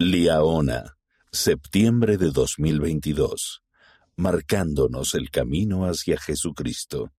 Liaona, septiembre de 2022, marcándonos el camino hacia Jesucristo.